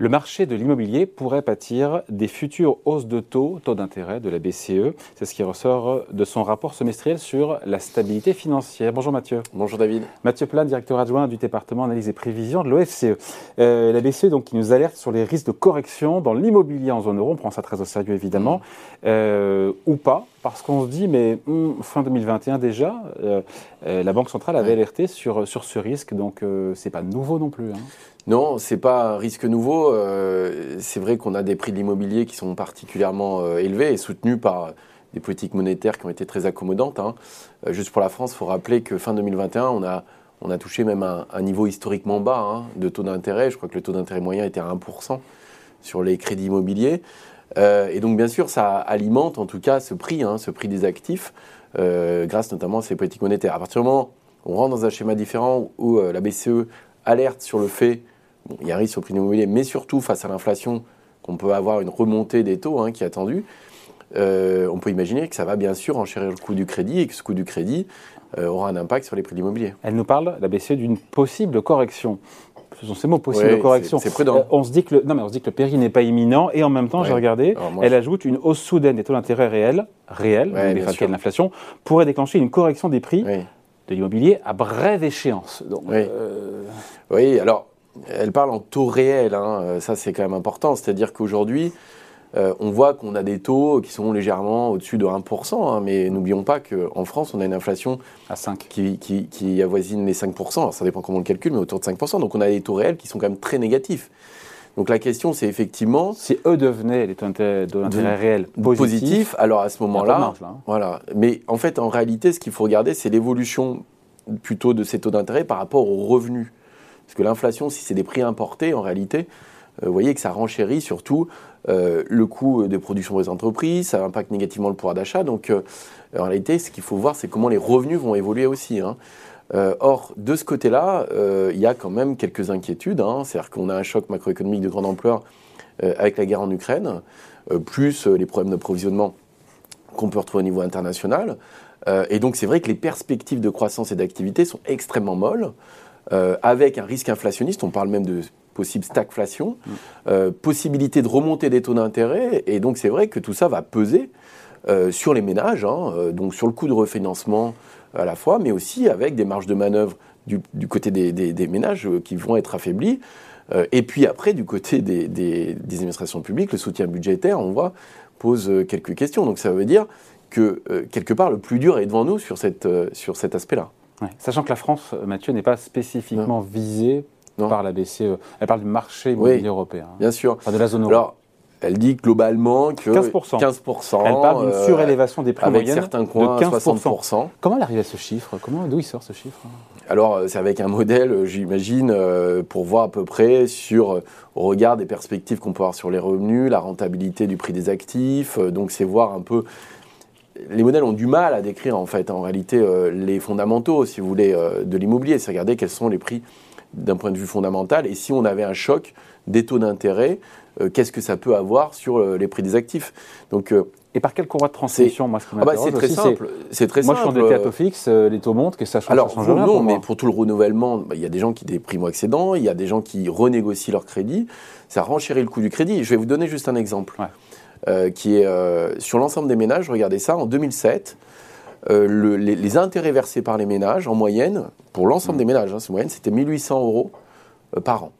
Le marché de l'immobilier pourrait pâtir des futures hausses de taux, taux d'intérêt de la BCE. C'est ce qui ressort de son rapport semestriel sur la stabilité financière. Bonjour Mathieu. Bonjour David. Mathieu Plan, directeur adjoint du département analyse et prévision de l'OFCE. Euh, la BCE donc, qui nous alerte sur les risques de correction dans l'immobilier en zone euro. On prend ça très au sérieux évidemment. Euh, ou pas, parce qu'on se dit, mais hum, fin 2021 déjà, euh, la Banque centrale avait alerté sur, sur ce risque. Donc c'est pas nouveau non plus. Hein. Non, c'est pas un risque nouveau. Euh, c'est vrai qu'on a des prix de l'immobilier qui sont particulièrement euh, élevés et soutenus par des politiques monétaires qui ont été très accommodantes. Hein. Euh, juste pour la France, il faut rappeler que fin 2021, on a, on a touché même un, niveau historiquement bas hein, de taux d'intérêt. Je crois que le taux d'intérêt moyen était à 1% sur les crédits immobiliers. Et donc, bien sûr, ça alimente en tout cas ce prix, hein, ce prix des actifs, grâce notamment à ces politiques monétaires. À partir du moment où on rentre dans un schéma différent où la BCE alerte sur le fait il y a risque sur le prix de l'immobilier, mais surtout face à l'inflation, qu'on peut avoir une remontée des taux hein, qui est attendue. Euh, on peut imaginer que ça va bien sûr enchérir le coût du crédit et que ce coût du crédit euh, aura un impact sur les prix de l'immobilier. Elle nous parle, la BCE, d'une possible correction. Ce sont ces mots, possible correction. C'est prudent. Euh, on, se dit que le, non, mais on se dit que le péril n'est pas imminent et en même temps, j'ai regardé, elle ajoute une hausse soudaine des taux d'intérêt réels, réels, de l'inflation, pourrait déclencher une correction des prix de l'immobilier à brève échéance. Donc, oui. oui, alors elle parle en taux réel, hein. euh, ça c'est quand même important. C'est-à-dire qu'aujourd'hui, euh, on voit qu'on a des taux qui sont légèrement au-dessus de 1%, hein, mais n'oublions pas qu'en France, on a une inflation à 5. Qui, avoisine les 5%. ça dépend comment on le calcule, mais autour de 5%. Donc on a des taux réels qui sont quand même très négatifs. Donc la question, c'est effectivement. Si eux devenaient les taux d'intérêt réels positifs, alors à ce moment-là. Hein. Voilà. Mais en fait, en réalité, ce qu'il faut regarder, c'est l'évolution plutôt de ces taux d'intérêt par rapport aux revenus. Parce que l'inflation, si c'est des prix importés, en réalité, vous voyez que ça renchérit surtout euh, le coût de production des entreprises, ça impacte négativement le pouvoir d'achat. Donc, euh, en réalité, ce qu'il faut voir, c'est comment les revenus vont évoluer aussi. Hein. or, de ce côté-là, il y a quand même quelques inquiétudes. Hein. C'est-à-dire qu'on a un choc macroéconomique de grande ampleur avec la guerre en Ukraine, plus les problèmes d'approvisionnement qu'on peut retrouver au niveau international. et donc, c'est vrai que les perspectives de croissance et d'activité sont extrêmement molles. Euh, avec un risque inflationniste, on parle même de possible stagflation, euh, possibilité de remonter des taux d'intérêt, et donc c'est vrai que tout ça va peser euh, sur les ménages, hein, donc sur le coût de refinancement à la fois, mais aussi avec des marges de manœuvre du, côté des, ménages qui vont être affaiblies. et puis après, du côté des, administrations publiques, le soutien budgétaire, on voit, pose quelques questions. Donc ça veut dire que quelque part, le plus dur est devant nous sur, cette, sur cet aspect-là. Sachant que la France, Mathieu, n'est pas spécifiquement visée par la BCE. Elle parle du marché immobilier européen. Hein. Bien sûr. de la zone euro. Alors, elle dit globalement que 15%. 15% elle parle d'une euh, surélévation des prix avec certains coins, de 15%. 60%. Comment elle arrive à ce chiffre? Comment, D'où il sort ce chiffre? Alors, euh, c'est avec un modèle, euh, j'imagine, pour voir à peu près sur, au regard des perspectives qu'on peut avoir sur les revenus, la rentabilité du prix des actifs. Donc, c'est voir un peu les modèles ont du mal à décrire en fait en réalité les fondamentaux, si vous voulez, de l'immobilier. C'est regarder quels sont les prix d'un point de vue fondamental et si on avait un choc des taux d'intérêt, euh, qu'est-ce que ça peut avoir sur les prix des actifs? Donc et par quel courroie de transmission Moi, ah bah, c'est très simple. C'est très moi, je suis en taux fixe, les taux montent, que ça change. Alors, non, mais pour tout le renouvellement, bah, il y a des gens qui des primo-accédants, il y a des gens qui renégocient leur crédit. Ça renchérit le coût du crédit. Je vais vous donner juste un exemple. Euh, qui est euh, sur l'ensemble des ménages. Regardez ça, en 2007, euh, les, intérêts versés par les ménages, en moyenne, pour l'ensemble des ménages, hein, moyenne, c'était 1800 euros par an.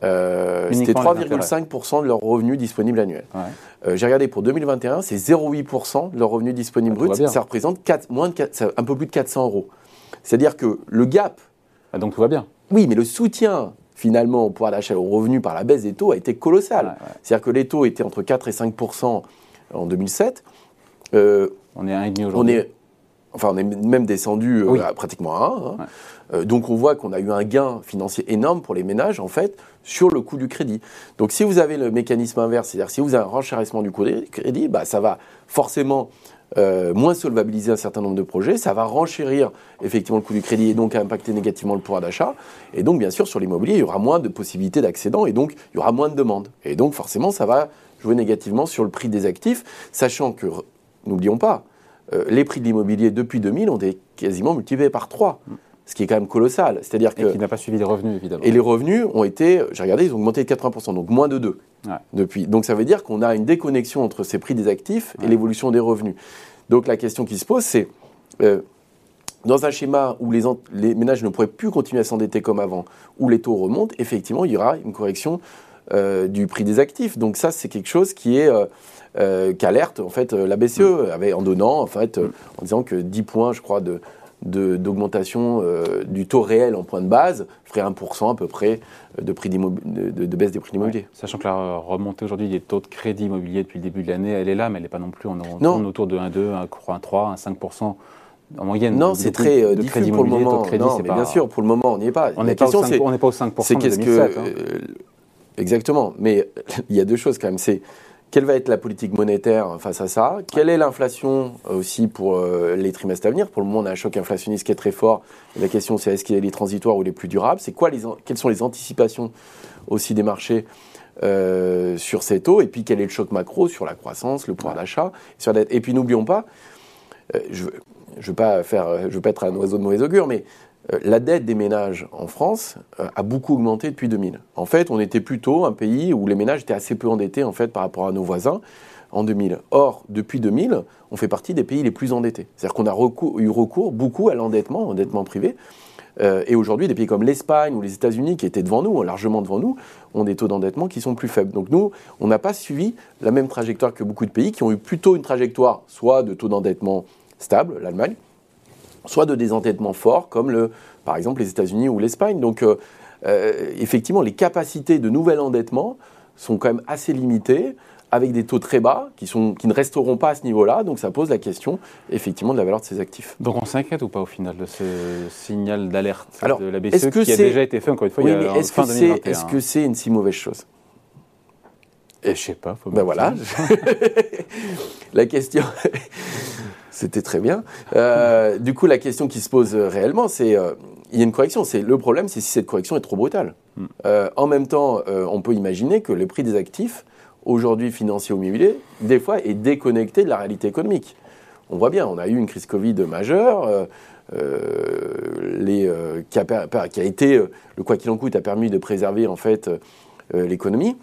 c'était 3,5% de leurs revenus disponibles annuels. J'ai regardé pour 2021, c'est 0,8% de leurs revenus disponibles bruts. Ça représente moins de un peu plus de 400 euros. C'est-à-dire que le gap. Ah, donc tout va bien. Oui, mais le soutien finalement, au pouvoir d'achat au revenu par la baisse des taux a été colossal. C'est-à-dire que les taux étaient entre 4 et 5% en 2007. Euh, on est à 1,5 aujourd'hui. On est, enfin, on est même descendu euh, à pratiquement à 1. Hein. Euh, donc on voit qu'on a eu un gain financier énorme pour les ménages, en fait, sur le coût du crédit. Donc si vous avez le mécanisme inverse, c'est-à-dire si vous avez un renchérissement du coût du crédit, bah, ça va forcément euh, moins solvabiliser un certain nombre de projets, ça va renchérir effectivement le coût du crédit et donc impacter négativement le pouvoir d'achat. Et donc, bien sûr, sur l'immobilier, il y aura moins de possibilités d'accédant et donc il y aura moins de demandes. Et donc, forcément, ça va jouer négativement sur le prix des actifs, sachant que, n'oublions pas, euh, les prix de l'immobilier depuis 2000 ont été quasiment multipliés par 3. ce qui est quand même colossal. C'est-à-dire que. Et qui n'a pas suivi les revenus, évidemment. Et les revenus ont été, j'ai regardé, ils ont augmenté de 80%, donc moins de 2 depuis. Donc ça veut dire qu'on a une déconnexion entre ces prix des actifs et l'évolution des revenus. Donc la question qui se pose, c'est. Euh, dans un schéma où les, les, ménages ne pourraient plus continuer à s'endetter comme avant, où les taux remontent, effectivement, il y aura une correction du prix des actifs. Donc ça, c'est quelque chose qui est euh, euh qu'alerte en fait la BCE mm. avait en donnant en fait mm. en disant que 10 points, je crois, de d'augmentation euh, du taux réel en point de base ferait 1% à peu près de, prix de, de, baisse des prix immobiliers. Sachant que la remontée aujourd'hui des taux de crédit immobilier depuis le début de l'année, elle est là, mais elle n'est pas non plus, on, on autour de 1,2, 1,3, 1,5% en moyenne. Non, c'est très euh, diffus pour le moment. Crédit, non, mais bien sûr, pour le moment, on n'y est pas. On n'est pas, au 5, on pas au 5% c'est qu'est-ce que, euh, Exactement, mais il y a deux choses quand même. C'est quelle va être la politique monétaire face à ça? Quelle est l'inflation euh, aussi pour euh, les trimestres à venir? Pour le moment, on a un choc inflationniste qui est très fort. la question, c'est est-ce qu'il est transitoires ou les plus durables? C'est quoi les, quelles sont les anticipations aussi des marchés euh, sur ces taux? Et puis, quel est le choc macro sur la croissance, le pouvoir d'achat? Et puis, n'oublions pas, je ne veux, pas faire, je veux pas être un oiseau de mauvais augure, mais la dette des ménages en France euh, a beaucoup augmenté depuis 2000. En fait, on était plutôt un pays où les ménages étaient assez peu endettés en fait par rapport à nos voisins en 2000. Or, depuis 2000, on fait partie des pays les plus endettés. C'est-à-dire qu'on a eu recours beaucoup à l'endettement, endettement privé. Euh, et aujourd'hui, des pays comme l'Espagne ou les États-Unis, qui étaient devant nous, largement devant nous, ont des taux d'endettement qui sont plus faibles. Donc nous, on n'a pas suivi la même trajectoire que beaucoup de pays qui ont eu plutôt une trajectoire soit de taux d'endettement stable, l'Allemagne, soit de désendettement fort, comme le, par exemple les États-Unis ou l'Espagne. Donc, euh, euh, effectivement, les capacités de nouvel endettement sont quand même assez limitées, avec des taux très bas qui, sont, qui ne resteront pas à ce niveau-là. Donc, ça pose la question, effectivement, de la valeur de ces actifs. Donc, on s'inquiète ou pas au final de ce signal d'alerte de la BCE qui a déjà été fait, encore une fois, il y a est-ce fin que 2021 Est-ce que c'est une si mauvaise chose? Et eh, je sais pas. Faut ben voilà. la question, c'était très bien. Euh, du coup, la question qui se pose réellement, c'est euh, il y a une correction. C'est le problème, c'est si cette correction est trop brutale. Hmm. Euh, en même temps, on peut imaginer que le prix des actifs aujourd'hui financiers au immobilier, des fois, est déconnecté de la réalité économique. On voit bien, on a eu une crise Covid majeure. Les, qui, a, qui, a, été le quoi qu'il en coûte a permis de préserver en fait l'économie.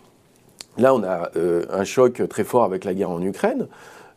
Là, on a un choc très fort avec la guerre en Ukraine.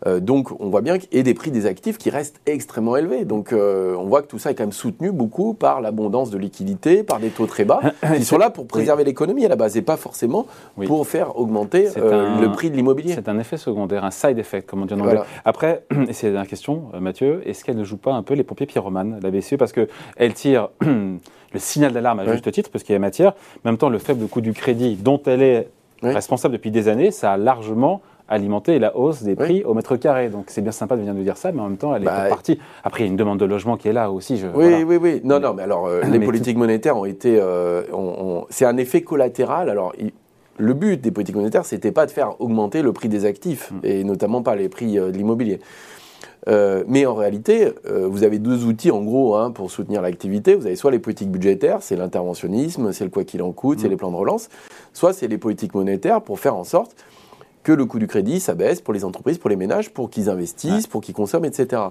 Euh, donc on voit bien et des prix des actifs qui restent extrêmement élevés. Donc euh, on voit que tout ça est quand même soutenu beaucoup par l'abondance de liquidités, par des taux très bas qui sont là pour préserver l'économie à la base et pas forcément pour faire augmenter euh, le prix de l'immobilier. C'est un effet secondaire, un side effect comme on dit en anglais. Après, et c'est la dernière question, Mathieu, est-ce qu'elle ne joue pas un peu les pompiers pyromanes, la BCE, parce qu'elle tire le signal d'alarme à juste titre, parce qu'il y a matière. En même temps, le faible coût du crédit dont elle est responsable depuis des années, ça a largement alimenter la hausse des prix au mètre carré. Donc c'est bien sympa de venir de dire ça, mais en même temps, elle est bah, partie. Après, il y a une demande de logement qui est là aussi. Je, oui, oui, oui. Non, non, mais alors euh, les politiques monétaires ont été. Euh, c'est un effet collatéral. Alors, le but des politiques monétaires, c'était pas de faire augmenter le prix des actifs, mm. et notamment pas les prix euh, de l'immobilier. mais en réalité, vous avez deux outils en gros hein, pour soutenir l'activité. Vous avez soit les politiques budgétaires, c'est l'interventionnisme, c'est le quoi qu'il en coûte, c'est mm. les plans de relance, soit c'est les politiques monétaires pour faire en sorte que le coût du crédit, ça baisse pour les entreprises, pour les ménages, pour qu'ils investissent, pour qu'ils consomment, etc.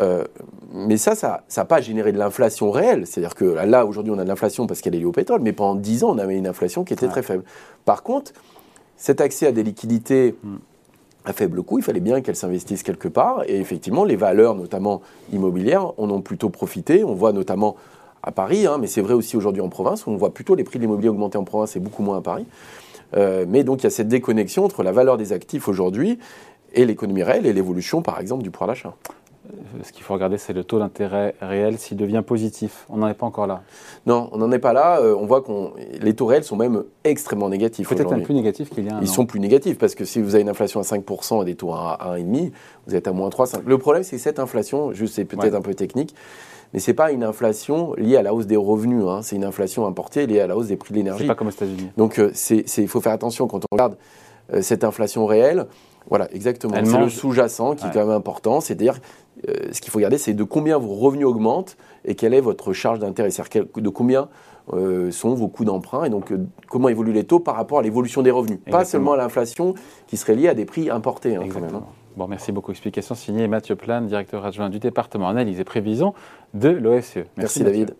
Euh, mais ça, ça n'a pas généré de l'inflation réelle. C'est-à-dire que là, aujourd'hui, on a de l'inflation parce qu'elle est liée au pétrole, mais pendant 10 ans, on avait une inflation qui était très faible. Par contre, cet accès à des liquidités hmm. à faible coût, il fallait bien qu'elles s'investissent quelque part. Et effectivement, les valeurs, notamment immobilières, en ont plutôt profité. On voit notamment à Paris, hein, mais c'est vrai aussi aujourd'hui en province, où on voit plutôt les prix de l'immobilier augmenter en province et beaucoup moins à Paris. Euh, mais donc il y a cette déconnexion entre la valeur des actifs aujourd'hui et l'économie réelle et l'évolution, par exemple, du pouvoir d'achat. Euh, ce qu'il faut regarder, c'est le taux d'intérêt réel s'il devient positif. On n'en est pas encore là. Non, on n'en est pas là. Euh, on voit que les taux réels sont même extrêmement négatifs. Peut-être même plus négatifs qu'il y a un Ils sont plus négatifs parce que si vous avez une inflation à 5% et des taux à 1,5, vous êtes à moins 3, 5. Le problème, c'est que cette inflation, juste c'est peut-être un peu technique, mais ce n'est pas une inflation liée à la hausse des revenus, hein. c'est une inflation importée liée à la hausse des prix de l'énergie. C'est pas comme aux États-Unis. Donc euh, il faut faire attention quand on regarde euh, cette inflation réelle. Voilà, exactement. C'est le sous-jacent qui est quand même important. C'est-à-dire, euh, ce qu'il faut regarder, c'est de combien vos revenus augmentent et quelle est votre charge d'intérêt. C'est-à-dire de combien sont vos coûts d'emprunt et donc comment évoluent les taux par rapport à l'évolution des revenus. Pas seulement à l'inflation qui serait liée à des prix importés. Hein, Exactement. Hein. Bon, merci beaucoup. Explication signée Mathieu Plane, directeur adjoint du département analyse et prévision de l'OFCE. Merci, David.